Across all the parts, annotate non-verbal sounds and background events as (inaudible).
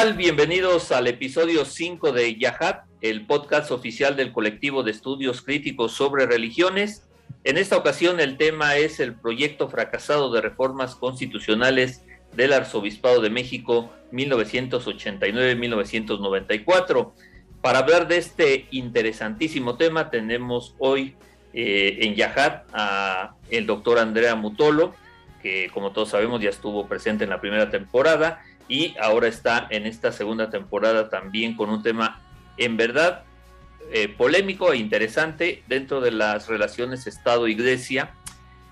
tal? Bienvenidos al episodio 5 de Yahat, el podcast oficial del colectivo de estudios críticos sobre religiones. En esta ocasión el tema es el proyecto fracasado de reformas constitucionales del Arzobispado de México 1989-1994. Para hablar de este interesantísimo tema tenemos hoy eh, en Yahat a el doctor Andrea Mutolo, que como todos sabemos ya estuvo presente en la primera temporada y ahora está en esta segunda temporada también con un tema en verdad eh, polémico e interesante dentro de las relaciones Estado-Iglesia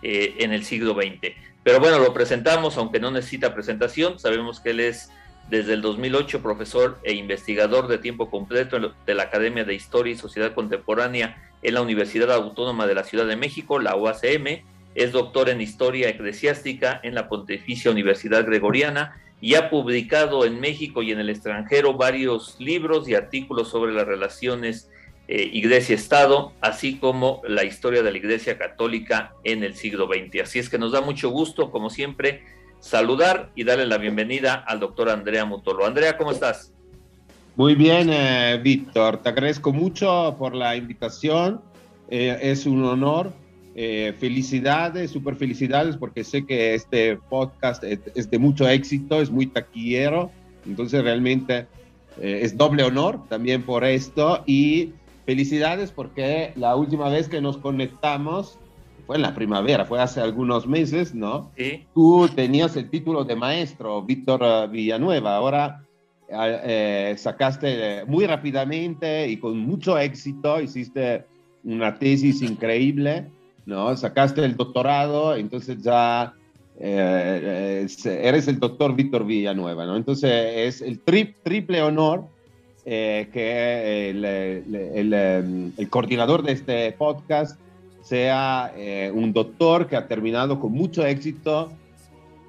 eh, en el siglo XX. Pero bueno, lo presentamos, aunque no necesita presentación, sabemos que él es desde el 2008 profesor e investigador de tiempo completo de la Academia de Historia y Sociedad Contemporánea en la Universidad Autónoma de la Ciudad de México, la UACM, es doctor en Historia Eclesiástica en la Pontificia Universidad Gregoriana y ha publicado en México y en el extranjero varios libros y artículos sobre las relaciones eh, Iglesia-Estado, así como la historia de la Iglesia Católica en el siglo XX. Así es que nos da mucho gusto, como siempre, saludar y darle la bienvenida al doctor Andrea Mutolo. Andrea, ¿cómo estás? Muy bien, eh, Víctor. Te agradezco mucho por la invitación. Eh, es un honor eh, felicidades, super felicidades, porque sé que este podcast es, de mucho éxito, es muy taquillero, entonces realmente eh, es doble honor también por esto y felicidades porque la última vez que nos conectamos fue en la primavera, fue hace algunos meses, ¿no? Sí. Tú tenías el título de maestro, Víctor eh, Villanueva, ahora sacaste muy rápidamente y con mucho éxito, hiciste una tesis increíble ¿no? Sacaste el doctorado, entonces ya eh, eres el doctor Víctor Villanueva, ¿no? Entonces es el triple honor eh, que el, em, el, coordinador de este podcast sea eh, un doctor que ha terminado con mucho éxito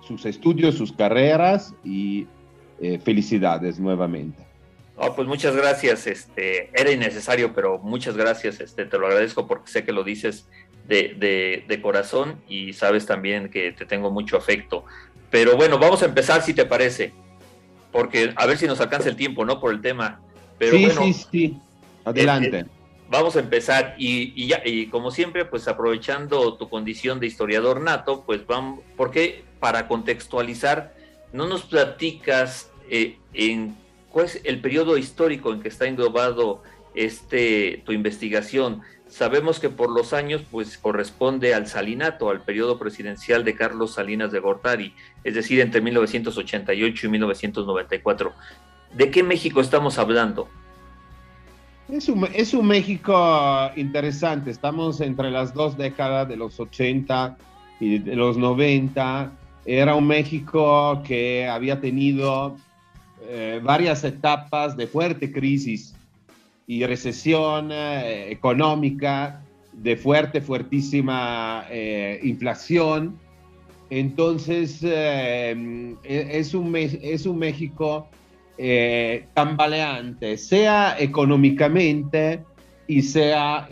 sus estudios, sus carreras y felicidades nuevamente. Oh, pues muchas gracias, este, era innecesario, pero muchas gracias, este, te lo agradezco porque sé que lo dices de, corazón y sabes también que te tengo mucho afecto. Pero bueno, vamos a empezar si te parece, porque a ver si nos alcanza el tiempo, ¿no? Por el tema. Pero sí, sí, sí. Adelante. Eh, vamos a empezar y, ya, y como siempre, pues aprovechando tu condición de historiador nato, pues vamos, porque para contextualizar, no nos platicas eh, en cuál es el periodo histórico en que está englobado este tu investigación. Sabemos que por los años pues corresponde al salinato, al periodo presidencial de Carlos Salinas de Gortari, es decir, entre 1988 y 1994. ¿De qué México estamos hablando? Es un, es un México interesante, estamos entre las dos décadas de los 80 y de los 90. Era un México que había tenido eh, varias etapas de fuerte crisis y recesión eh, económica, de fuerte, fuertísima eh, inflación. Entonces, eh, es, un, es un México tambaleante, sea económicamente y sea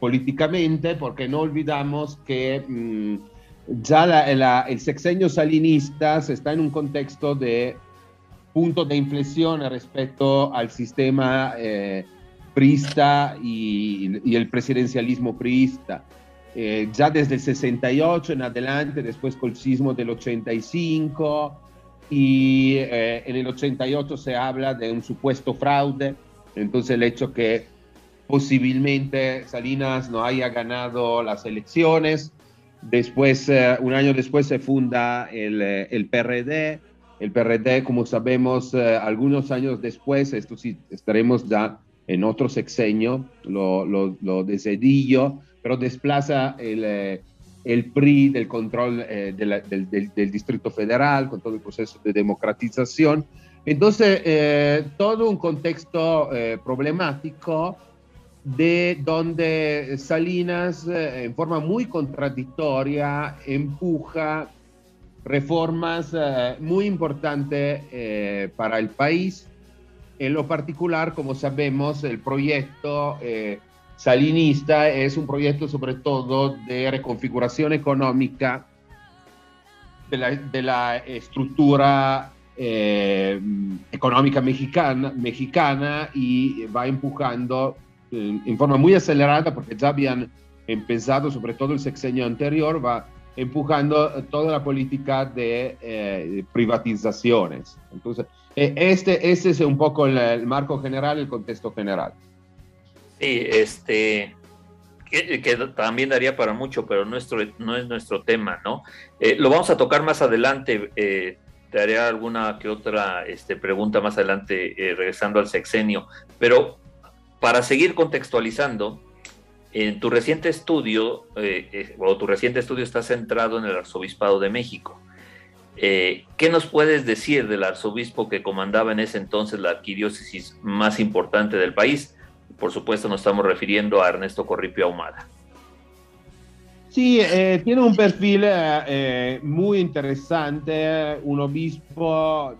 políticamente, porque no olvidamos que mm, ya el sexenio salinista está en un contexto de punto de inflexión respecto al sistema priista y, el presidencialismo priista. Eh, ya desde el 68 en adelante, después con el sismo del 85, y eh, en el 88 se habla de un supuesto fraude, entonces el hecho que posiblemente Salinas no haya ganado las elecciones, después, eh, un año después se funda el, el PRD, el PRD, como sabemos, algunos años después, esto sí, estaremos ya en otro sexenio, lo, lo, de Cedillo, pero desplaza el, eh, el PRI del control eh, del, Distrito Federal, con todo el proceso de democratización. Entonces, todo un contexto problemático de donde Salinas, en forma muy contradictoria, empuja reformas eh, muy importantes eh, para el país. En lo particular, como sabemos, el proyecto eh, salinista es un proyecto sobre todo de reconfiguración económica de la, de la estructura económica mexicana, mexicana y va empujando en forma muy acelerada, porque ya habían empezado, sobre todo el sexenio anterior, va empujando toda la política de eh, privatizaciones. Entonces, eh, este, este es un poco el, marco general, el contexto general. Sí, este, que, también daría para mucho, pero nuestro, no es nuestro tema, ¿no? Eh, lo vamos a tocar más adelante. te haré alguna que otra este, pregunta más adelante, regresando al sexenio. Pero para seguir contextualizando, en tu reciente estudio, eh, eh, o tu reciente estudio está centrado en el arzobispado de México. Eh, ¿Qué nos puedes decir del arzobispo que comandaba en ese entonces la arquidiócesis más importante del país? Por supuesto, nos estamos refiriendo a Ernesto Corripio Ahumada. Sí, tiene un perfil muy interesante, un obispo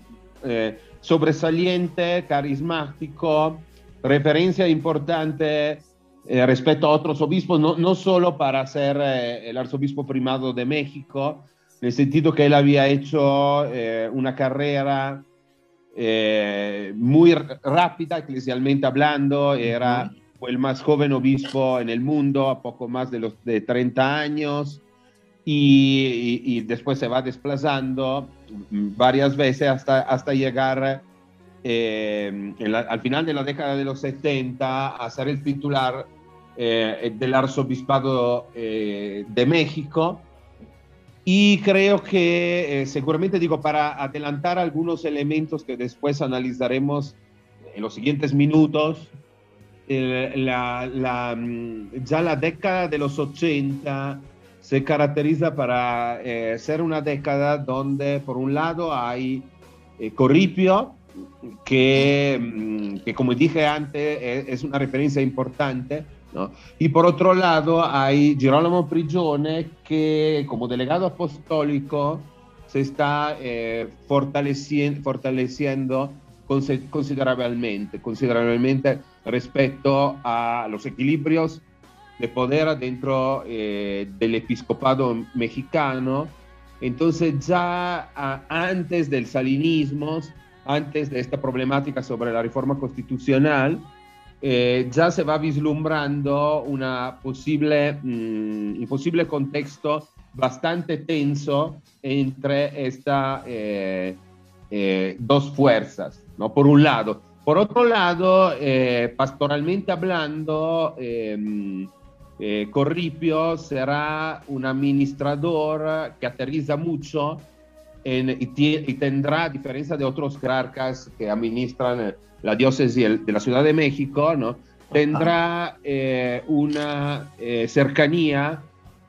sobresaliente, carismático, referencia importante eh, respecto a otros obispos, no, no solo para ser eh, el arzobispo primado de México, en el sentido que él había hecho eh, una carrera muy rápida, eclesialmente hablando, era fue el más joven obispo en el mundo, a poco más de los de 30 años, y, y, después se va desplazando varias veces hasta, hasta llegar al final de la década de los 70 a ser el titular eh, del Arzobispado eh, de México. Y creo que eh, seguramente digo, para adelantar algunos elementos que después analizaremos en los siguientes minutos, la, la, mm, ya la década de los 80 se caracteriza para ser una década donde por un lado hay Corripio, que, mm, que como dije antes es una referencia importante, y por otro lado hay Girolamo Prigione que como delegado apostólico se está eh, fortaleciendo, fortaleciendo considerablemente, considerablemente respecto a los equilibrios de poder dentro eh, del episcopado mexicano. Entonces ya antes del salinismo, antes de esta problemática sobre la reforma constitucional, eh, ya se va vislumbrando una posible, mm, un posible contexto bastante tenso entre estas eh, eh, dos fuerzas, ¿no? Por un lado. Por otro lado, pastoralmente hablando, Corripio será un administrador que aterriza mucho en, y, y, tendrá, a diferencia de otros jerarcas que administran la diócesis de la Ciudad de México, ¿no? tendrá eh, una eh, cercanía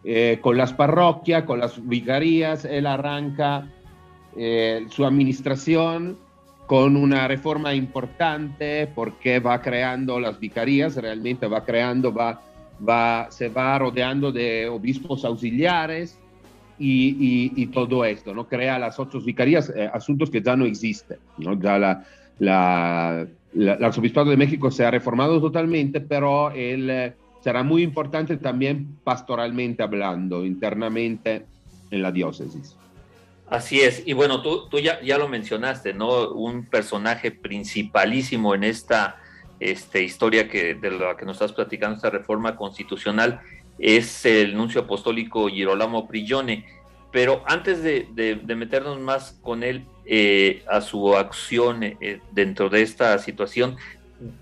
eh, con las parroquias, con las vicarías. Él arranca su administración con una reforma importante porque va creando las vicarías, realmente va creando, va, va, se va rodeando de obispos auxiliares y, y, todo esto, ¿no? Crea las otras vicarías, asuntos que ya no existen, ¿no? Ya la, la, el arzobispado de México se ha reformado totalmente, pero él eh, será muy importante también pastoralmente hablando, internamente en la diócesis. Así es, y bueno, tú, tú ya, ya lo mencionaste, ¿no? Un personaje principalísimo en esta este, historia que, de la que nos estás platicando, esta reforma constitucional, es el nuncio apostólico Girolamo Prigione. Pero antes de, de meternos más con él, eh, a su acción eh, dentro de esta situación.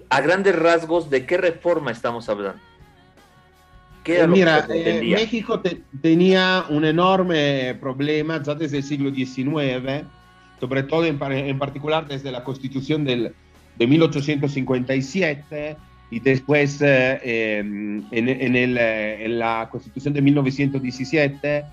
A grandes rasgos, ¿de qué reforma estamos hablando? Eh, mira, México tenía un enorme problema ya desde el siglo XIX sobre todo en, en particular desde la constitución del, de 1857 y después eh, en, en, el, en, la constitución de 1917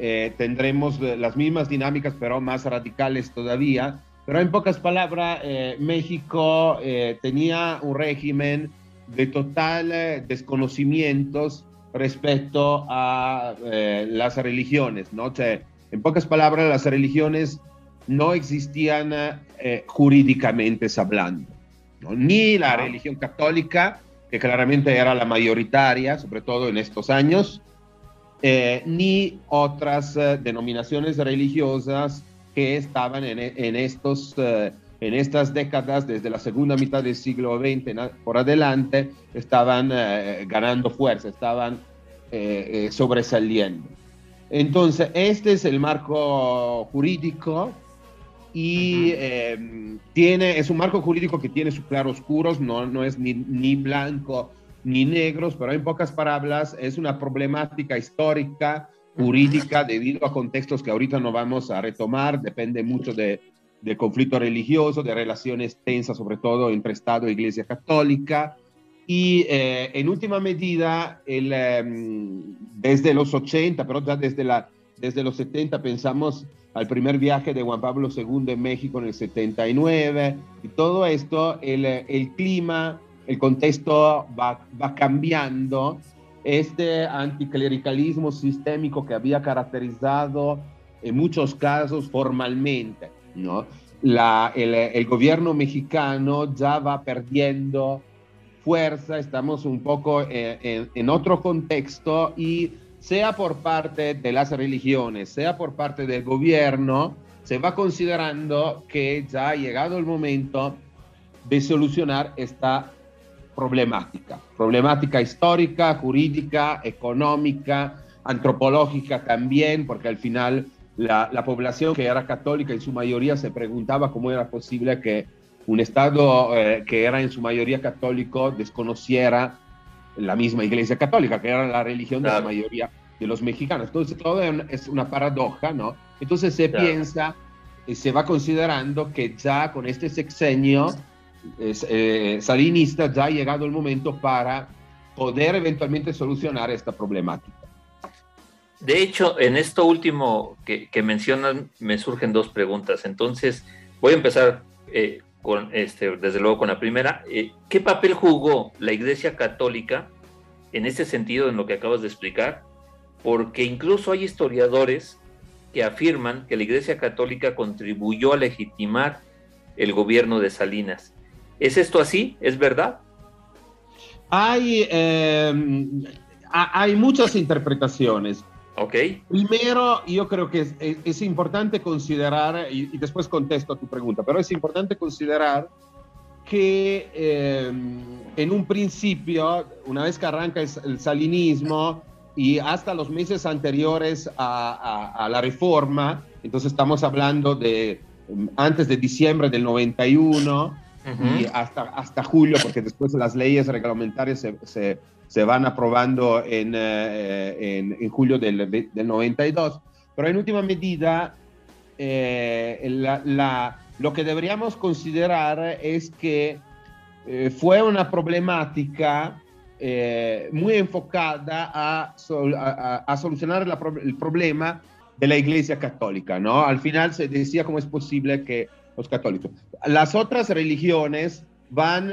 eh, tendremos las mismas dinámicas, pero más radicales todavía. Pero en pocas palabras, eh, México tenía un régimen de total desconocimientos respecto a las religiones, ¿no? en pocas palabras, las religiones no existían jurídicamente hablando. Ni la religión católica, que claramente era la mayoritaria, sobre todo en estos años, eh, ni otras eh, denominaciones religiosas que estaban en, en estos, eh, en estas décadas, desde la segunda mitad del siglo XX por adelante, estaban ganando fuerza, estaban sobresaliendo. Entonces, este es el marco jurídico y em, tiene, es un marco jurídico que tiene sus claroscuros, no, no es ni, ni blanco ni negros, pero en pocas palabras es una problemática histórica, jurídica, debido a contextos que ahorita no vamos a retomar, depende mucho de, de conflicto religioso, de relaciones tensas, sobre todo entre Estado e Iglesia Católica. Y eh, en última medida, el, em, desde los 80, pero ya desde, la, desde los 70 pensamos al primer viaje de Juan Pablo II en México en el 79, y todo esto, el, el clima, el contexto va, va cambiando. Este anticlericalismo sistémico que había caracterizado en muchos casos formalmente, ¿no? La, el, el, gobierno mexicano ya va perdiendo fuerza, estamos un poco en, en, en otro contexto y sea por parte de las religiones, sea por parte del gobierno, se va considerando que ya ha llegado el momento de solucionar esta problemática, problemática histórica, jurídica, económica, antropológica también, porque al final la, la, población que era católica en su mayoría se preguntaba cómo era posible que un Estado eh, que era en su mayoría católico desconociera la misma Iglesia Católica, que era la religión de la mayoría de los mexicanos. Entonces, todo es una paradoja, ¿no? Entonces se piensa y se va considerando que ya con este sexenio eh, salinista ya ha llegado el momento para poder eventualmente solucionar esta problemática. De hecho, en esto último que, que mencionan, me surgen dos preguntas. Entonces, voy a empezar eh, con, este, desde luego con la primera. Eh, ¿Qué papel jugó la Iglesia Católica en ese sentido, en lo que acabas de explicar? Porque incluso hay historiadores que afirman que la Iglesia Católica contribuyó a legitimar el gobierno de Salinas. ¿Es esto así? ¿Es verdad? Hay, eh, hay muchas interpretaciones. Ok. Primero, yo creo que es, es importante considerar, y, y, después contesto a tu pregunta, pero es importante considerar que eh, en un principio, una vez que arranca el, el salinismo y hasta los meses anteriores a, a, a, la reforma, entonces estamos hablando de antes de diciembre del 91 uh -huh. y hasta, hasta julio, porque después las leyes reglamentarias se, se se van aprobando en, eh, en, en julio del, del, 92. Pero en última medida, eh, la, lo que deberíamos considerar es que eh, fue una problemática eh, muy enfocada a, a, a solucionar el problema de la Iglesia Católica, ¿no? Al final se decía cómo es posible que los católicos. Las otras religiones van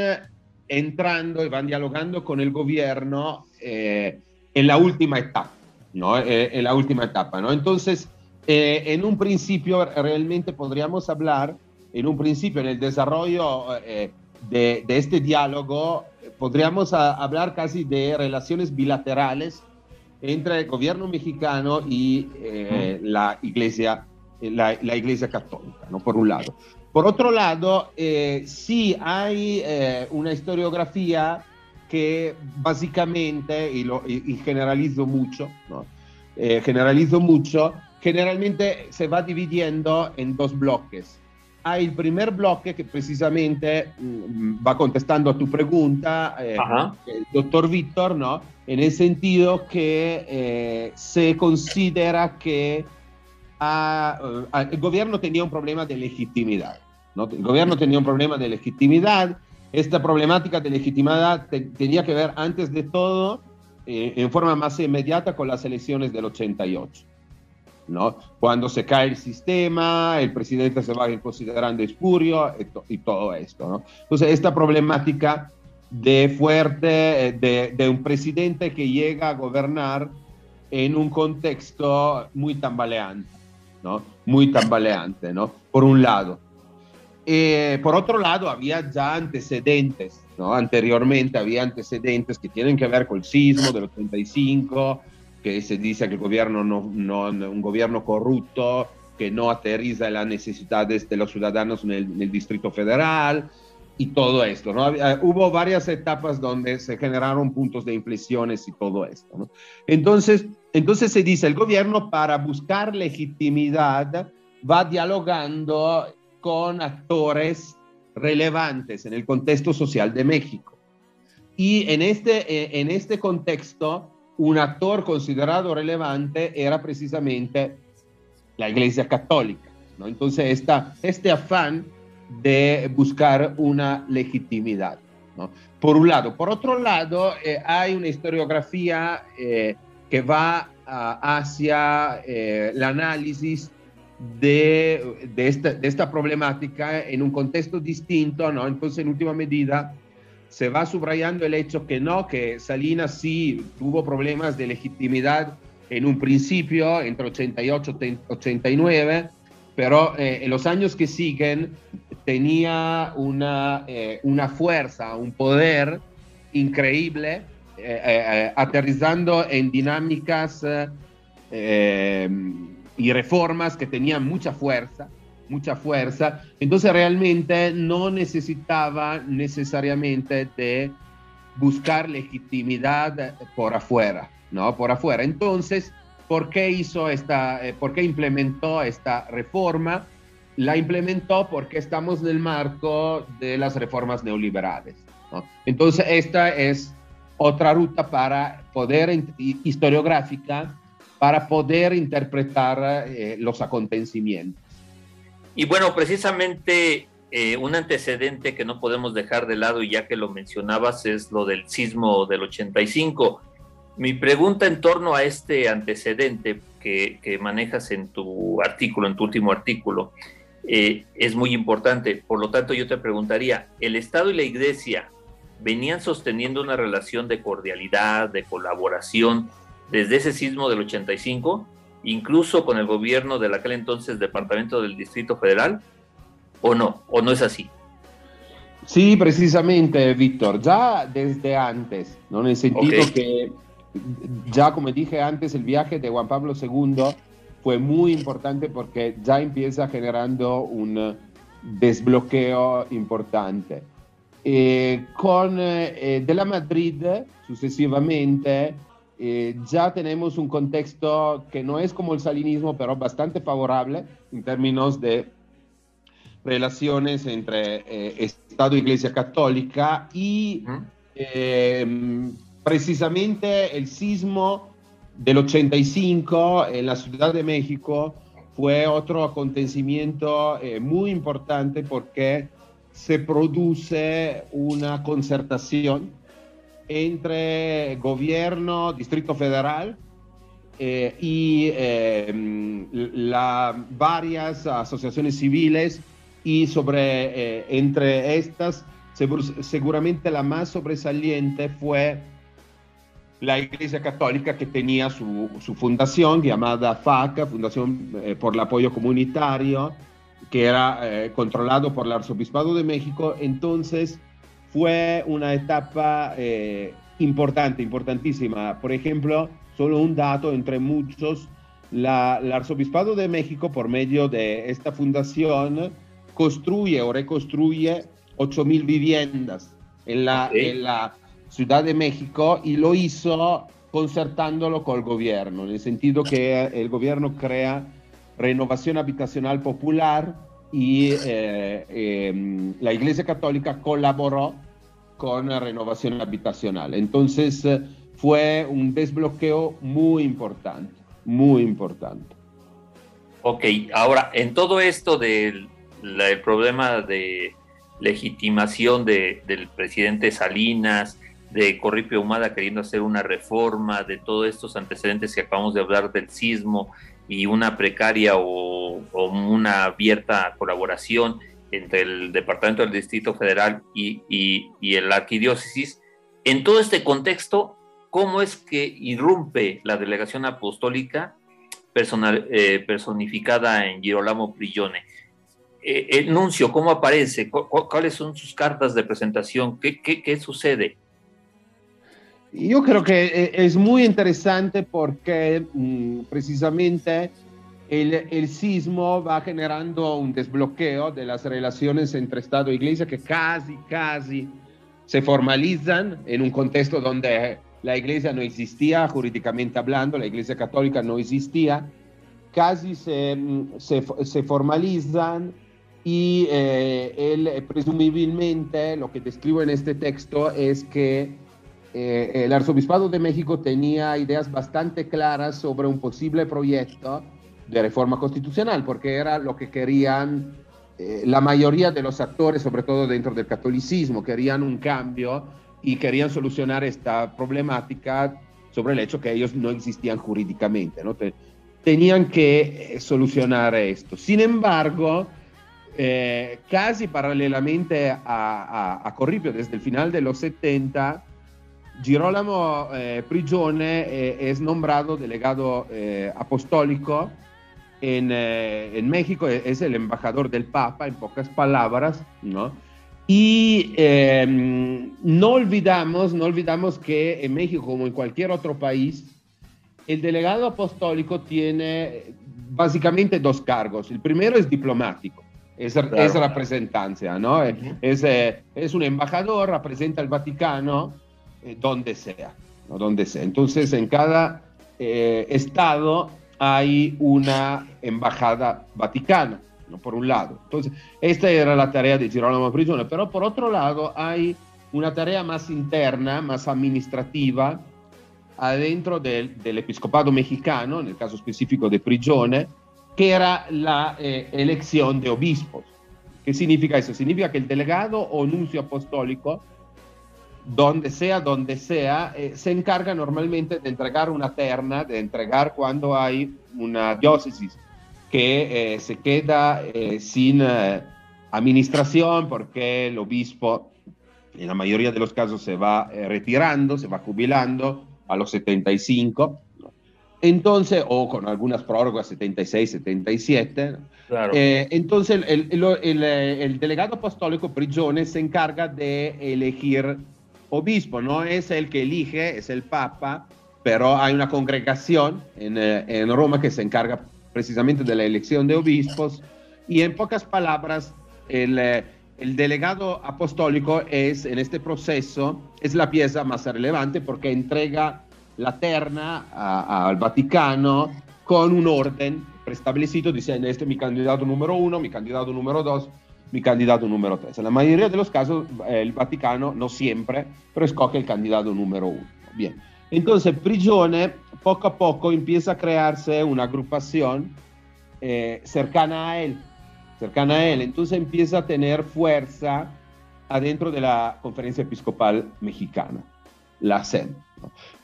entrando y van dialogando con el gobierno eh, en la última etapa, ¿no? Eh, en la última etapa, ¿no? Entonces, eh, en un principio, realmente podríamos hablar, en un principio, en el desarrollo eh, de, de, este diálogo, podríamos a, hablar casi de relaciones bilaterales entre el gobierno mexicano y la iglesia, la, la iglesia católica, ¿no? Por un lado. Por otro lado, eh, sí hay eh, una historiografía que básicamente, y, lo, y, y generalizo mucho, ¿no? eh, generalizo mucho, generalmente se va dividiendo en dos bloques. Hay el primer bloque que precisamente mm, va contestando a tu pregunta, eh, el doctor Víctor, ¿no? En el sentido que se considera que el gobierno tenía un problema de legitimidad. ¿no? El gobierno tenía un problema de legitimidad. Esta problemática de legitimidad tenía que ver antes de todo eh, en forma más inmediata con las elecciones del 88. ¿no? Cuando se cae el sistema, el presidente se va considerando espurio y, y todo esto. ¿no? Entonces, esta problemática de fuerte, eh, de, de, un presidente que llega a gobernar en un contexto muy tambaleante, ¿no? Muy tambaleante, ¿no? Por un lado. Eh, por otro lado, había ya antecedentes, ¿no? Anteriormente había antecedentes que tienen que ver con el sismo del 85, que se dice que el gobierno no, no un gobierno corrupto, que no aterriza las necesidades de los ciudadanos en el, Distrito Federal, y todo esto. ¿no? Hubo varias etapas donde se generaron puntos de inflexiones y todo esto. Entonces, entonces se dice, el gobierno para buscar legitimidad va dialogando con actores relevantes en el contexto social de México. Y en este, en este contexto, un actor considerado relevante era precisamente la Iglesia Católica. ¿no? Entonces, esta, este afán de buscar una legitimidad. ¿no? Por un lado. Por otro lado, eh, hay una historiografía eh, que va a, hacia eh, el análisis de, de, esta, de, esta, problemática en un contexto distinto, ¿no? Entonces, en última medida, se va subrayando el hecho que no, que Salinas sí tuvo problemas de legitimidad en un principio, entre 88 y 89, pero en los años que siguen tenía una, eh, una fuerza, un poder increíble, eh, eh, aterrizando en dinámicas y reformas que tenían mucha fuerza, mucha fuerza. Entonces realmente no necesitaba necesariamente de buscar legitimidad por afuera, ¿no? Por afuera. Entonces, ¿por qué hizo esta, por qué implementó esta reforma? la implementó porque estamos en el marco de las reformas neoliberales. Entonces, esta es otra ruta para poder, historiográfica, para poder interpretar eh, los acontecimientos. Y bueno, precisamente eh, un antecedente que no podemos dejar de lado, y ya que lo mencionabas, es lo del sismo del 85. Mi pregunta en torno a este antecedente que, que manejas en tu artículo, en tu último artículo, eh, es muy importante. Por lo tanto, yo te preguntaría, ¿el Estado y la Iglesia venían sosteniendo una relación de cordialidad, de colaboración desde ese sismo del 85, incluso con el gobierno del aquel entonces Departamento del Distrito Federal? ¿O no? ¿O no es así? Sí, precisamente, Víctor, ya desde antes, ¿no? en el sentido okay. que, ya como dije antes, el viaje de Juan Pablo II fue muy importante porque ya empieza generando un desbloqueo importante. Eh, con eh, de la Madrid, sucesivamente, eh, ya tenemos un contexto que no es como el salinismo, pero bastante favorable en términos de relaciones entre Estado y Iglesia Católica y uh-huh. precisamente el sismo del 85 en la Ciudad de México fue otro acontecimiento eh, muy importante porque se produce una concertación entre gobierno, Distrito Federal eh, y eh, varias asociaciones civiles y sobre eh, entre estas seguramente la más sobresaliente fue la Iglesia Católica que tenía su, su fundación llamada FACA, Fundación eh, por el Apoyo Comunitario, que era eh, controlado por el Arzobispado de México. Entonces fue una etapa eh, importante, importantísima. Por ejemplo, solo un dato entre muchos, la, el Arzobispado de México, por medio de esta fundación, construye o reconstruye 8.000 viviendas en la, okay. en la Ciudad de México y lo hizo concertándolo con el gobierno, en el sentido que el gobierno crea renovación habitacional popular y eh, eh, la Iglesia Católica colaboró con la renovación habitacional. Entonces fue un desbloqueo muy importante, muy importante. Ok, ahora, en todo esto del problema de legitimación del presidente Salinas, de Corripio Humada queriendo hacer una reforma, de todos estos antecedentes que acabamos de hablar del sismo y una precaria o, una abierta colaboración entre el Departamento del Distrito Federal y, y, el arquidiócesis. En todo este contexto, ¿cómo es que irrumpe la delegación apostólica personal, eh, personificada en Girolamo Prigione? Eh, el nuncio, ¿cómo aparece? ¿Cuáles son sus cartas de presentación? ¿Qué, qué, qué sucede? Yo creo que eh, es muy interesante porque mm, precisamente el, el, sismo va generando un desbloqueo de las relaciones entre Estado e Iglesia que casi, casi se formalizan en un contexto donde la Iglesia no existía jurídicamente hablando, la Iglesia católica no existía, casi se, mm, se, se formalizan y eh, él presumiblemente lo que describo en este texto es que eh, el Arzobispado de México tenía ideas bastante claras sobre un posible proyecto de reforma constitucional, porque era lo que querían eh, la mayoría de los actores, sobre todo dentro del catolicismo, querían un cambio y querían solucionar esta problemática sobre el hecho que ellos no existían jurídicamente, ¿no? tenían que eh, solucionar esto. Sin embargo, casi paralelamente a, a, a Corripio, desde el final de los 70, Girolamo eh, Prigione eh, es nombrado delegado eh, apostólico en, en, México, es el embajador del Papa, en pocas palabras, ¿no? Y em, no, olvidamos, no olvidamos que en México, como en cualquier otro país, el delegado apostólico tiene básicamente dos cargos. El primero es diplomático, es, es representancia, ¿no? es, es un embajador, representa al Vaticano eh, donde sea, ¿no? donde sea. Entonces, en cada eh, estado hay una embajada vaticana, por un lado. Entonces, esta era la tarea de Girolamo Prigione, pero por otro lado hay una tarea más interna, más administrativa, adentro del, del episcopado mexicano, en el caso específico de Prigione, que era la eh, elección de obispos. ¿Qué significa eso? Significa que el delegado o nuncio apostólico donde sea, donde sea, eh, se encarga normalmente de entregar una terna, de entregar cuando hay una diócesis que eh, se queda eh, sin administración porque el obispo en la mayoría de los casos se va retirando, se va jubilando a los 75, entonces, o con algunas prórrogas 76, 77. Claro. entonces, el, el, el, delegado apostólico Prigione se encarga de elegir obispo, no es el que elige, es el Papa, pero hay una congregación en, eh, en, Roma que se encarga precisamente de la elección de obispos. Y en pocas palabras el, eh, el delegado apostólico es en este proceso es la pieza más relevante porque entrega la terna al Vaticano con un orden preestablecido. Diciendo este es mi candidato número uno, mi candidato número dos mi candidato número 3. En la mayoría de los casos, el Vaticano, no siempre, pero escoge el candidato número 1. Bien, entonces Prigione poco a poco empieza a crearse una agrupación eh, cercana a él, cercana a él, entonces empieza a tener fuerza adentro de la conferencia episcopal mexicana, la SED.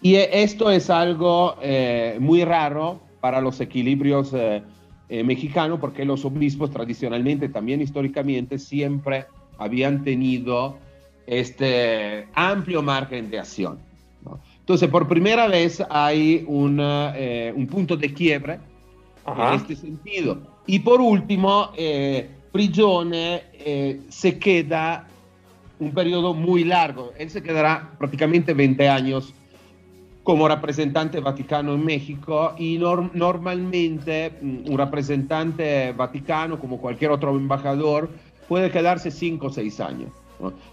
Y esto es algo eh, muy raro para los equilibrios eh, eh, mexicano, porque los obispos tradicionalmente, también históricamente, siempre habían tenido este amplio margen de acción. Entonces, por primera vez hay eh, un punto de quiebre en este sentido. Y por último, eh, Prigione eh, se queda un periodo muy largo. Él se quedará prácticamente 20 años como representante vaticano en México y normalmente mm, un representante vaticano, como cualquier otro embajador, puede quedarse cinco o seis años.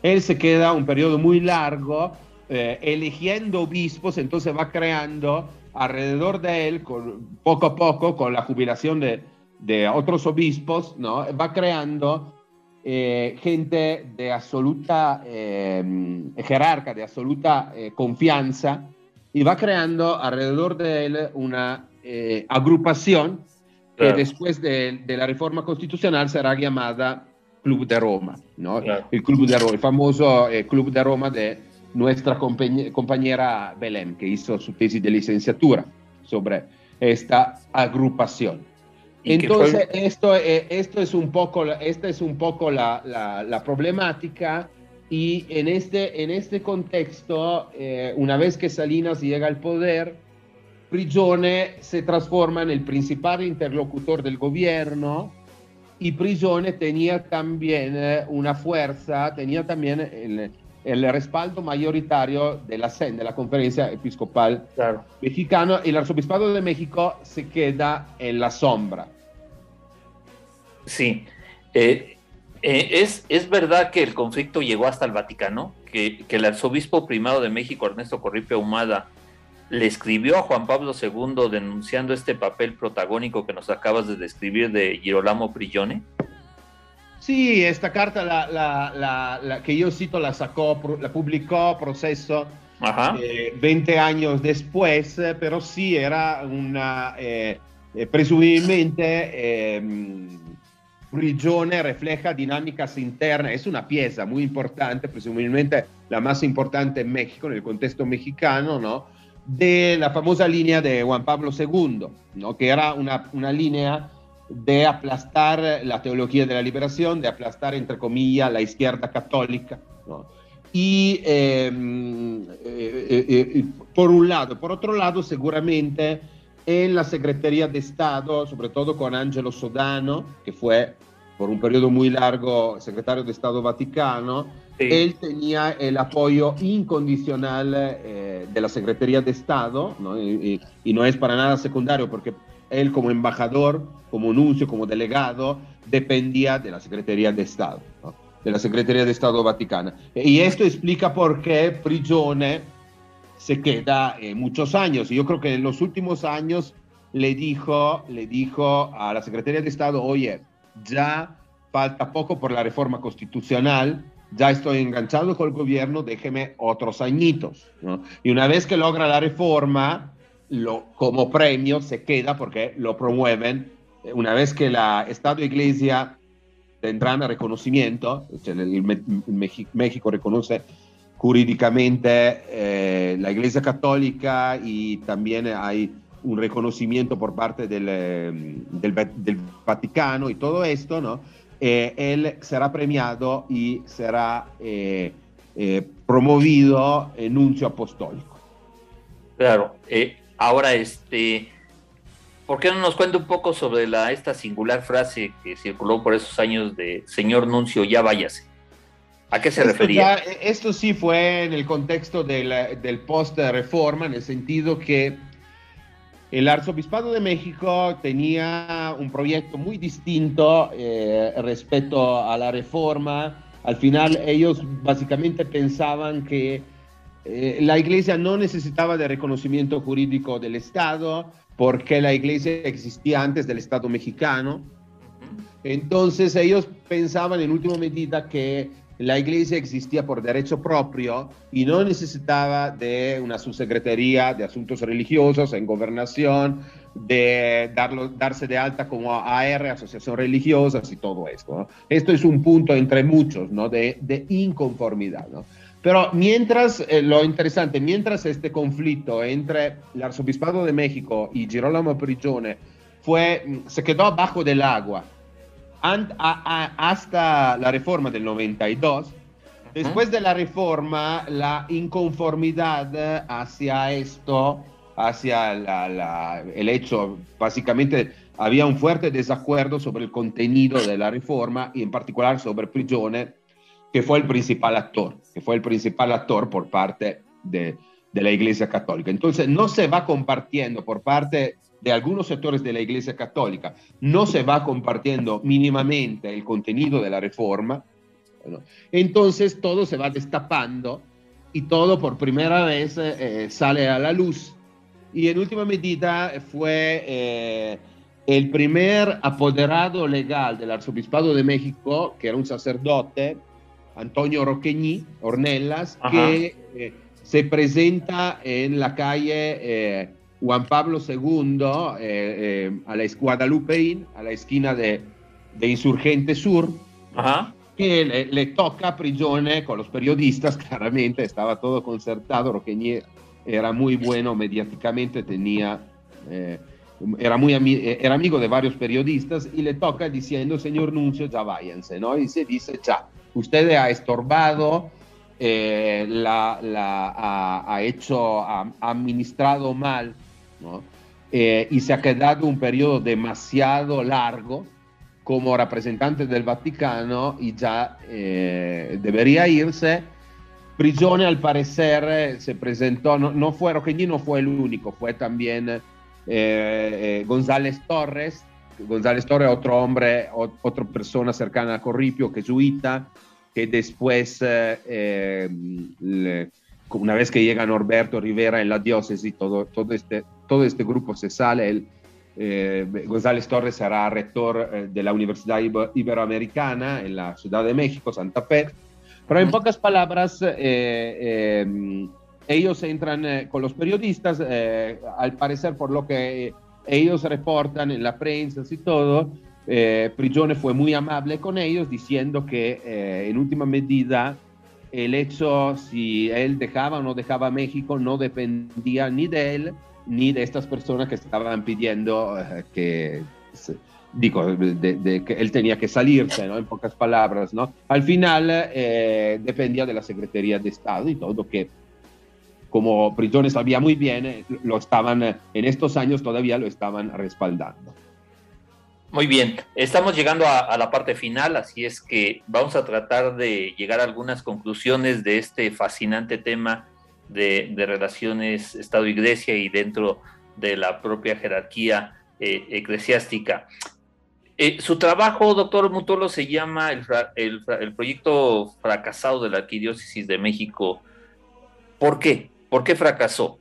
Él se queda un periodo muy largo eh, eligiendo obispos, entonces va creando alrededor de él, poco a poco, con la jubilación de, de otros obispos, ¿no? va creando eh, gente de absoluta eh, jerarca, de absoluta confianza y va creando alrededor de él una eh, agrupación que después de, la reforma constitucional será llamada Club de Roma, ¿no? El Club de Roma, el famoso eh, Club de Roma de nuestra compañera Belén, que hizo su tesis de licenciatura sobre esta agrupación. Entonces, esto, eh, esto es un poco, esta es un poco la, la, problemática y en este, en este contexto, eh, una vez que Salinas llega al poder, Prigione se transforma en el principal interlocutor del gobierno y Prigione tenía también eh, una fuerza, tenía también el, el respaldo mayoritario de la CEN, de la Conferencia Episcopal Mexicana, y el Arzobispado de México se queda en la sombra. Sí, eh, eh, es, es verdad que el conflicto llegó hasta el Vaticano, que, el arzobispo primado de México, Ernesto Corripe Humada, le escribió a Juan Pablo II denunciando este papel protagónico que nos acabas de describir de Girolamo Prigione. Sí, esta carta la, la, la, que yo cito la sacó, la publicó Proceso eh, 20 años después, eh, pero sí era una, eh, eh presumiblemente, Prigione refleja dinámicas internas, es una pieza muy importante, presumiblemente la más importante en México, en el contexto mexicano, ¿no? De la famosa línea de Juan Pablo II, ¿no? Que era una, una línea de aplastar la teología de la liberación, de aplastar, entre comillas, la izquierda católica. Y em, eh, eh, eh, por un lado, por otro lado, seguramente en la Secretaría de Estado, sobre todo con Angelo Sodano, que fue por un periodo muy largo secretario de Estado Vaticano, él tenía el apoyo incondicional de la Secretaría de Estado, Y, y, no es para nada secundario, porque él como embajador, como nuncio, como delegado, dependía de la Secretaría de Estado, de la Secretaría de Estado Vaticana. Y esto explica por qué Prigione se queda eh, muchos años. Y yo creo que en los últimos años le dijo, le dijo a la Secretaría de Estado, oye, ya falta poco por la reforma constitucional, ya estoy enganchado con el gobierno, déjeme otros añitos. Y una vez que logra la reforma, lo, como premio se queda porque lo promueven. Una vez que la Estado e Iglesia tendrán reconocimiento, México reconoce jurídicamente eh, la Iglesia Católica y también hay un reconocimiento por parte del, eh, del, Vaticano y todo esto, ¿no? Eh, él será premiado y será promovido en nuncio apostólico. Claro, Ahora, este, ¿por qué no nos cuenta un poco sobre la, esta singular frase que circuló por esos años de señor Nuncio, ya váyase? ¿A qué se refería? esto sí fue en el contexto del, del post-reforma, en el sentido que el Arzobispado de México tenía un proyecto muy distinto eh, respecto a la reforma. Al final ellos básicamente pensaban que eh, la iglesia no necesitaba de reconocimiento jurídico del Estado porque la iglesia existía antes del Estado mexicano. Entonces ellos pensaban en última medida que la iglesia existía por derecho propio y no necesitaba de una subsecretaría de asuntos religiosos en gobernación, de darlo, darse de alta como AR, asociación religiosa y todo esto. Esto es un punto entre muchos ¿no? de, inconformidad. ¿no? Pero mientras, eh, lo interesante, mientras este conflicto entre el arzobispado de México y Girolamo Prigione fue, mm, se quedó abajo del agua hasta la reforma del 92, después de la reforma, la inconformidad hacia esto, hacia el hecho, básicamente había un fuerte desacuerdo sobre el contenido de la reforma y en particular sobre Prigione que fue el principal actor, que fue el principal actor por parte de, de la Iglesia Católica. Entonces, no se va compartiendo por parte de algunos sectores de la Iglesia Católica, no se va compartiendo mínimamente el contenido de la reforma, entonces todo se va destapando y todo por primera vez eh, sale a la luz. Y en última medida fue eh, el primer apoderado legal del Arzobispado de México, que era un sacerdote, Antonio Roqueñi, Ornelas, que eh, se presenta en la calle eh, Juan Pablo II eh, eh, a la Guadalupeín, a la esquina de, de Insurgente Sur, que le, toca prigione con los periodistas, (laughs) claramente estaba todo concertado, Roqueñi era muy bueno mediáticamente, tenía, eh, era, muy era amigo de varios periodistas y le toca diciendo, señor Nuncio, ya váyanse, ¿no? Y se dice, ya, usted ha estorbado, la, la, ha, hecho, ha administrado mal eh, y se ha quedado un periodo demasiado largo como representante del Vaticano y ya eh, debería irse. Prigione al parecer eh, se presentó, no, no fue, Roqueñi no fue el único, fue también González Torres, González Torres, otro hombre, otra persona cercana a Corripio, jesuita, que después le, una vez que llega Norberto Rivera en la diócesis, todo, todo, este, todo este grupo se sale. El, eh, González Torres será rector eh, de la Universidad Iberoamericana en la Ciudad de México, Santa Fe. Pero en pocas palabras, eh, ellos entran con los periodistas, al parecer por lo que ellos reportan en la prensa y todo, Prigione fue muy amable con ellos, diciendo que en última medida el hecho si él dejaba o no dejaba México no dependía ni de él ni de estas personas que estaban pidiendo eh, que, digo, que él tenía que salirse, ¿no? En pocas palabras, ¿no? Al final eh, dependía de la Secretaría de Estado y todo que como Prigione sabía muy bien, eh, lo estaban, en estos años todavía lo estaban respaldando. Muy bien, estamos llegando a, la parte final, así es que vamos a tratar de llegar a algunas conclusiones de este fascinante tema de, relaciones Estado-Iglesia y dentro de la propia jerarquía eh, eclesiástica. Eh, su trabajo, doctor Mutolo, se llama el, el, proyecto fracasado de la Arquidiócesis de México. ¿Por qué? ¿Por qué fracasó?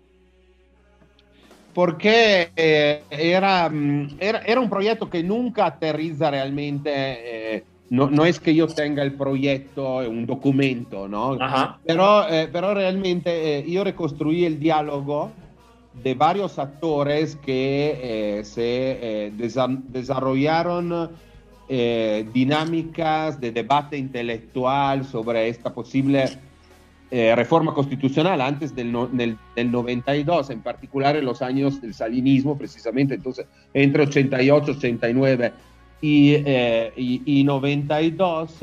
porque eh, era, mm, era, era, un proyecto que nunca aterriza realmente. Eh, no, no, es que yo tenga el proyecto, un documento, ¿no? Pero, eh, pero realmente yo reconstruí el diálogo de varios actores que se desarrollaron dinámicas de debate intelectual sobre esta posible eh, reforma constitucional antes del, del, 92, en particular en los años del salinismo, precisamente, entonces entre 88, 89 y, eh, y, 92.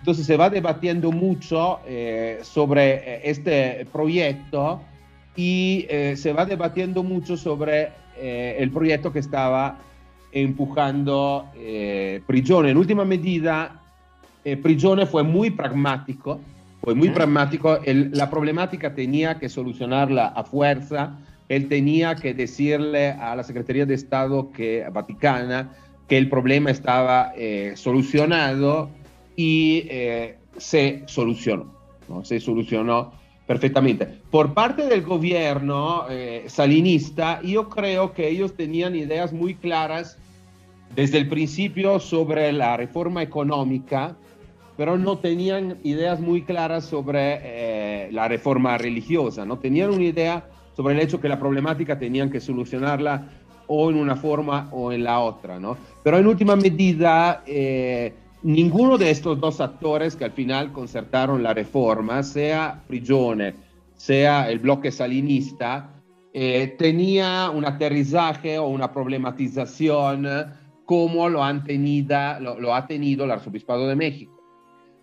Entonces se va debatiendo mucho eh, sobre este proyecto y se va debatiendo mucho sobre el proyecto que estaba empujando Prigione. En última medida, Prigione fue muy pragmático fue muy pragmático. la problemática tenía que solucionarla a fuerza. Él tenía que decirle a la Secretaría de Estado que, Vaticana que el problema estaba eh, solucionado y eh, se solucionó. ¿no? Se solucionó perfectamente. Por parte del gobierno eh, salinista, yo creo que ellos tenían ideas muy claras desde el principio sobre la reforma económica pero no tenían ideas muy claras sobre la reforma religiosa, no tenían una idea sobre el hecho que la problemática tenían que solucionarla o en una forma o en la otra, ¿no? Pero en última medida, eh, ninguno de estos dos actores que al final concertaron la reforma, sea Prigione, sea el bloque salinista, eh, tenía un aterrizaje o una problematización como lo, han tenido, lo ha tenido el Arzobispado de México.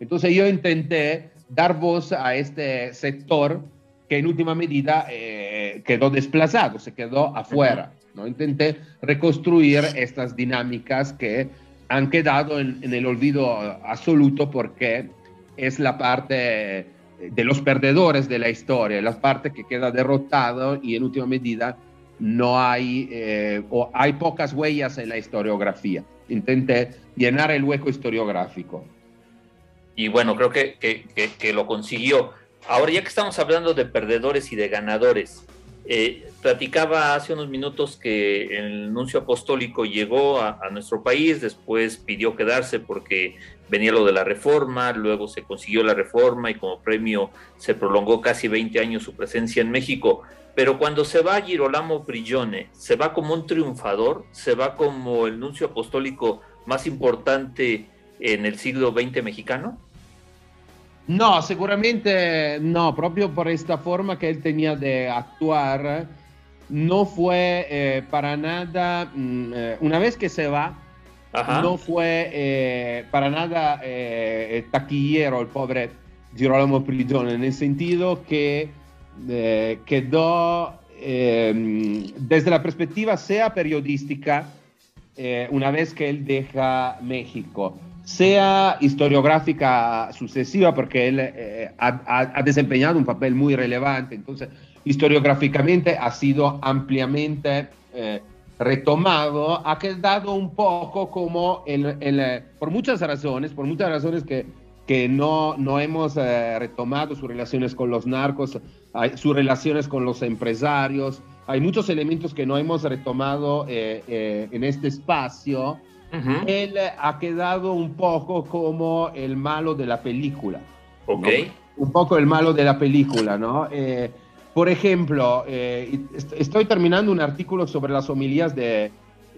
Entonces yo intenté dar voz a este sector que en última medida eh, quedó desplazado, se quedó afuera. ¿no? Intenté reconstruir estas dinámicas que han quedado en, el olvido absoluto porque es la parte de los perdedores de la historia, la parte que queda derrotado y en última medida no hay, eh, o hay pocas huellas en la historiografía. Intenté llenar el hueco historiográfico y bueno, creo que, que, lo consiguió. Ahora, ya que estamos hablando de perdedores y de ganadores, eh, platicaba hace unos minutos que el nuncio apostólico llegó a, nuestro país, después pidió quedarse porque venía lo de la reforma, luego se consiguió la reforma y como premio se prolongó casi 20 años su presencia en México. pero cuando se va Girolamo Prigione, se va como un triunfador, se va como el nuncio apostólico más importante en el siglo XX mexicano. No, seguramente no, propio por esta forma que él tenía de actuar, no fue eh, para nada, mm, eh, una vez que se va, no fue eh, para nada taquillero el pobre Girolamo Prigione, en el sentido que eh, quedó em, desde la perspectiva sea periodística, eh, una vez que él deja México, sea historiográfica sucesiva, porque él eh, ha, ha, desempeñado un papel muy relevante, entonces historiográficamente ha sido ampliamente retomado, ha quedado un poco como, el, el, por muchas razones, por muchas razones que que no, no hemos eh, retomado sus relaciones con los narcos, sus relaciones con los empresarios. Hay muchos elementos que no hemos retomado eh, eh, en este espacio. Él ha quedado un poco como el malo de la película. Ok. Un poco el malo de la película, ¿no? por ejemplo, estoy terminando un artículo sobre las homilías de,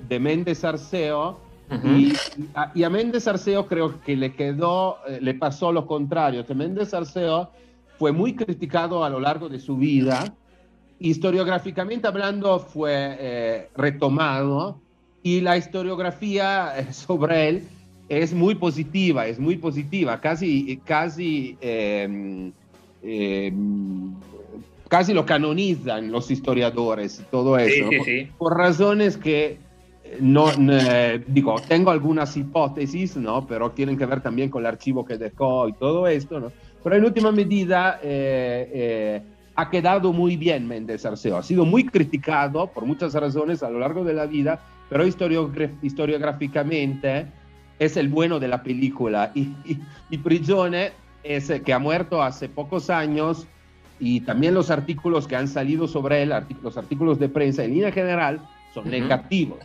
de Méndez Arceo y, a, Méndez Arceo creo que le quedó, eh, le pasó lo contrario, que Méndez Arceo fue muy criticado a lo largo de su vida, historiográficamente hablando fue eh, retomado y la historiografía eh, (laughs) sobre él es muy positiva, es muy positiva, casi, casi, em, em, casi lo canonizan los historiadores, todo eso, por razones que no, digo, tengo algunas hipótesis, ¿no? Pero tienen que ver también con el archivo que dejó y todo esto, ¿no? Pero en última medida eh, eh, ha quedado muy bien Méndez Arceo. Ha sido muy criticado por muchas razones a lo largo de la vida, pero historiográficamente es el bueno de la película. Y, y, Prigione es que ha muerto hace pocos años y también los artículos que han salido sobre él, los artículos de prensa en línea general, son negativos.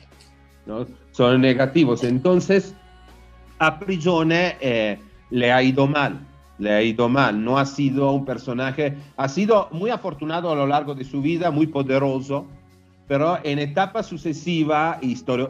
Son negativos. Entonces, a Prigione eh, le ha ido mal, le ha ido mal. No ha sido un personaje, ha sido muy afortunado a lo largo de su vida, muy poderoso, pero en etapa sucesiva,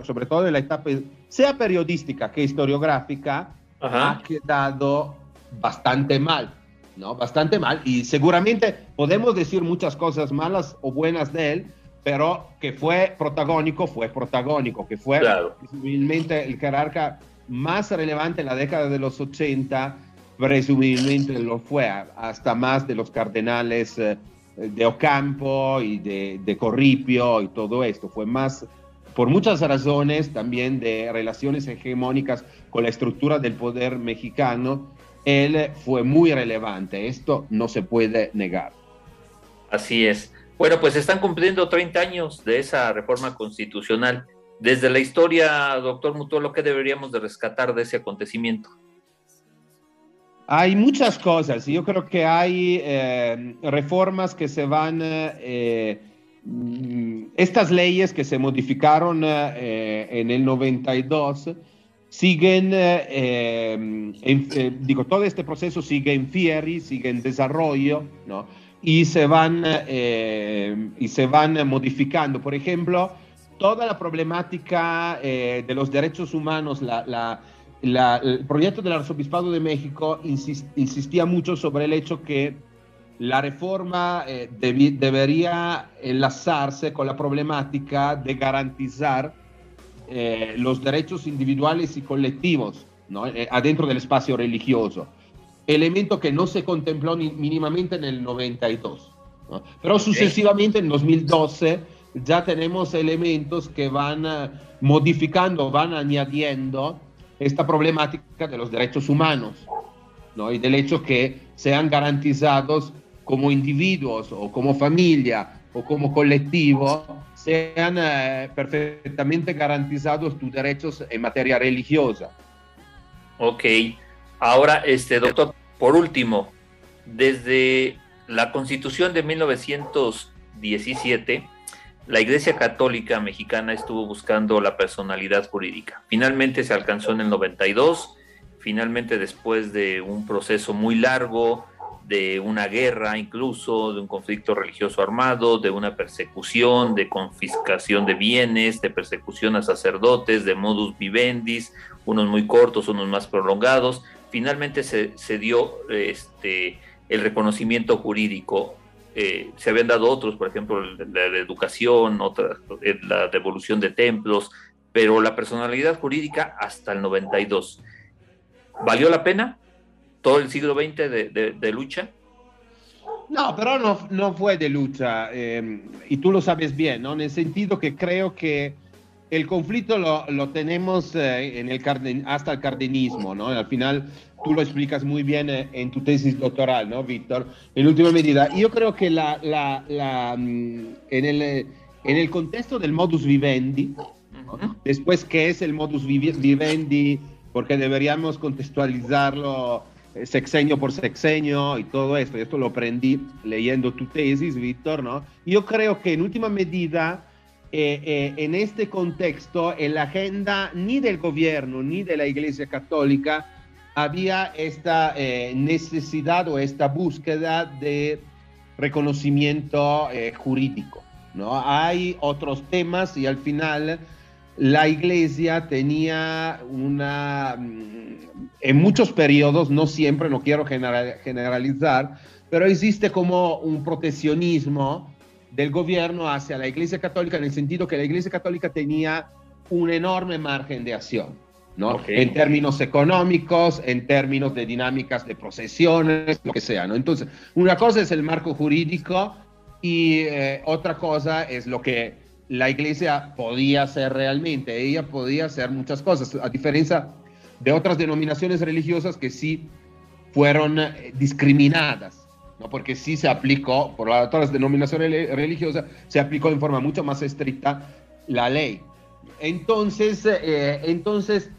sobre todo en la etapa, sea periodística que historiográfica, ha quedado bastante mal. ¿no? Bastante mal. Y seguramente podemos decir muchas cosas malas o buenas de él, pero que fue protagónico, fue protagónico, que fue presumiblemente el jerarca más relevante en la década de los 80, presumiblemente lo fue, hasta más de los cardenales eh, de Ocampo y de, de Corripio y todo esto, fue más por muchas razones también de relaciones hegemónicas con la estructura del poder mexicano, él fue muy relevante, esto no se puede negar. Así es. Bueno, pues están cumpliendo 30 años de esa reforma constitucional. Desde la historia, doctor Mutolo, ¿qué deberíamos de rescatar de ese acontecimiento? Hay muchas cosas. Yo creo que hay eh, reformas que se van... Eh, mm, estas leyes que se modificaron eh, en el 92 siguen, digo, todo este proceso sigue en fieri, sigue en desarrollo, ¿no? y se van, eh, y se van modificando. Por ejemplo, toda la problemática eh, de los derechos humanos, la, el proyecto del Arzobispado de México insistía mucho sobre el hecho que la reforma eh, debería enlazarse con la problemática de garantizar los derechos individuales y colectivos ¿no? adentro del espacio religioso elemento que no se contempló ni, mínimamente en el 92. Pero sucesivamente en 2012 ya tenemos elementos que van eh, modificando, van añadiendo esta problemática de los derechos humanos ¿no? y del hecho que sean garantizados como individuos o como familia o como colectivo, sean eh, perfectamente garantizados tus derechos en materia religiosa. Ok, Ahora, este doctor, por último, desde la Constitución de 1917, la Iglesia Católica Mexicana estuvo buscando la personalidad jurídica. Finalmente se alcanzó en el 92, finalmente después de un proceso muy largo, de una guerra incluso, de un conflicto religioso armado, de una persecución, de confiscación de bienes, de persecución a sacerdotes, de modus vivendis, unos muy cortos, unos más prolongados. Finalmente se, se dio este, el reconocimiento jurídico. Eh, se habían dado otros, por ejemplo, la, la educación, eh, la devolución de templos, pero la personalidad jurídica hasta el 92. ¿Valió la pena todo el siglo XX de, lucha? No, pero no, no fue de lucha, eh, y tú lo sabes bien, ¿no? En el sentido que creo que el conflicto lo, lo tenemos eh, en el hasta el cardenismo, ¿no? Al final tú lo explicas muy bien eh, en tu tesis doctoral, ¿no, Víctor? En última medida, yo creo que la, la, la, mm, en, el, en el contexto del modus vivendi, después, ¿qué es el modus vivendi? Porque deberíamos contextualizarlo eh, sexenio por sexenio y todo esto. Esto lo aprendí leyendo tu tesis, Víctor, ¿no? Yo creo que en última medida, eh, eh, en este contexto, en la agenda ni del gobierno ni de la Iglesia Católica había esta necesidad o esta búsqueda de reconocimiento jurídico, ¿no? Hay otros temas y al final la iglesia tenía una, mm, en muchos periodos, no siempre, no quiero generalizar, pero existe como un proteccionismo del gobierno hacia la iglesia católica en el sentido que la iglesia católica tenía un enorme margen de acción. ¿No? En términos económicos, en términos de dinámicas de procesiones, lo que sea, ¿no? Entonces, una cosa es el marco jurídico y eh, otra cosa es lo que la iglesia podía hacer realmente. Ella podía hacer muchas cosas, a diferencia de otras denominaciones religiosas que sí fueron eh, discriminadas, ¿no? porque sí se aplicó, por las otras denominaciones religiosas, se aplicó en forma mucho más estricta la ley. Entonces, eh, entonces,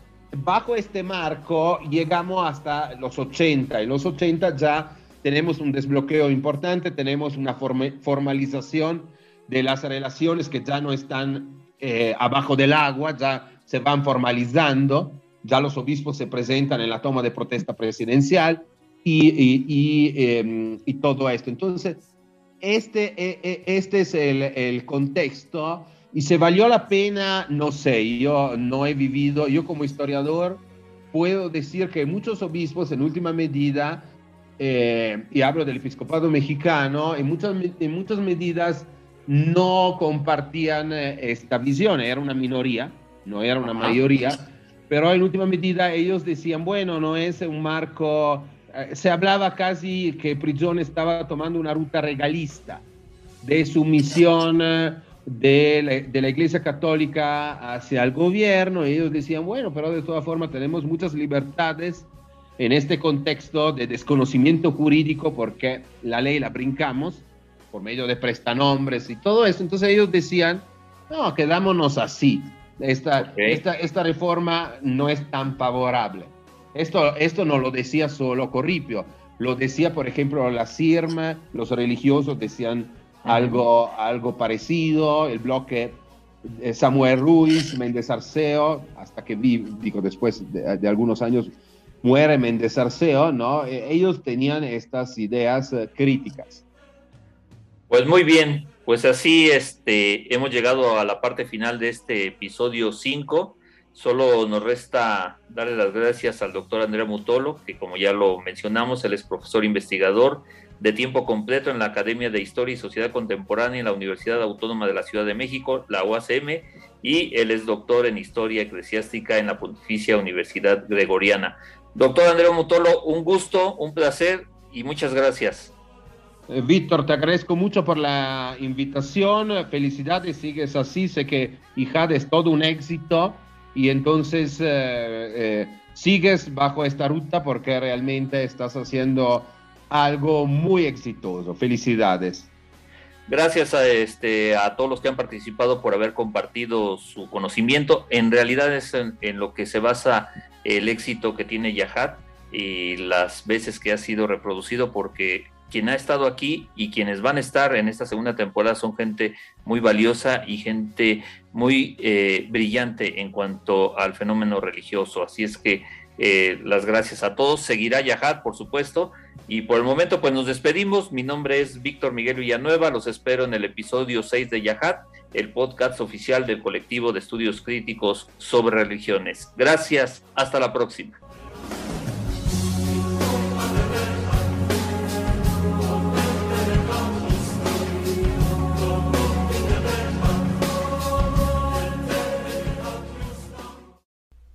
bajo este marco llegamos hasta los 80. En los 80 ya tenemos un desbloqueo importante, tenemos una formalización de las relaciones que ya no están eh, abajo del agua, ya se van formalizando, ya los obispos se presentan en la toma de protesta presidencial y, em, todo esto. Entonces, este, e, e, este es el, contexto y se valió la pena, no sé, yo no he vivido, yo como historiador puedo decir que muchos obispos en última medida, eh, y hablo del episcopado mexicano, en muchas, en muchas medidas no compartían eh, esta visión, era una minoría, no era una mayoría, pero en última medida ellos decían, bueno, no es un marco, eh, se hablaba casi que Prigione estaba tomando una ruta regalista de sumisión eh, de la, de la, Iglesia Católica hacia el gobierno, y ellos decían, bueno, pero de todas formas tenemos muchas libertades en este contexto de desconocimiento jurídico porque la ley la brincamos por medio de prestanombres y todo eso. Entonces ellos decían, no, quedámonos así. Esta, esta, esta, reforma no es tan favorable. Esto, esto no lo decía solo Corripio, lo decía, por ejemplo, la CIRMA, los religiosos decían algo, algo parecido, el bloque Samuel Ruiz, Méndez Arceo, hasta que vi, digo, después de, de algunos años muere Méndez Arceo, ¿no? E, ellos tenían estas ideas eh, críticas. Pues muy bien, pues así este, hemos llegado a la parte final de este episodio 5. Solo nos resta darle las gracias al doctor Andrea Mutolo, que como ya lo mencionamos, él es profesor investigador de tiempo completo en la Academia de Historia y Sociedad Contemporánea en la Universidad Autónoma de la Ciudad de México, la UACM, y él es doctor en Historia Eclesiástica en la Pontificia Universidad Gregoriana. Doctor Andrea Mutolo, un gusto, un placer y muchas gracias. Eh, Víctor, te agradezco mucho por la invitación. Felicidades, sigues así. Sé que IJAD es todo un éxito y entonces eh, eh, sigues bajo esta ruta porque realmente estás haciendo algo muy exitoso. Felicidades. Gracias a, este, a todos los que han participado por haber compartido su conocimiento. En realidad es en, lo que se basa el éxito que tiene Yahad y las veces que ha sido reproducido porque quien ha estado aquí y quienes van a estar en esta segunda temporada son gente muy valiosa y gente muy eh, brillante en cuanto al fenómeno religioso. Así es que eh, las gracias a todos. Seguirá Yahad, por supuesto, Y por el momento, pues nos despedimos. Mi nombre es Víctor Miguel Villanueva. Los espero en el episodio 6 de Yahat, el podcast oficial del colectivo de estudios críticos sobre religiones. Gracias. Hasta la próxima.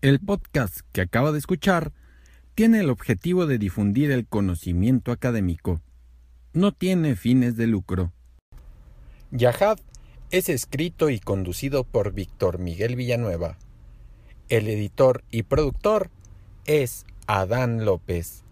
El podcast que acaba de escuchar tiene el objetivo de difundir el conocimiento académico. No tiene fines de lucro. Yahad es escrito y conducido por Víctor Miguel Villanueva. El editor y productor es Adán López.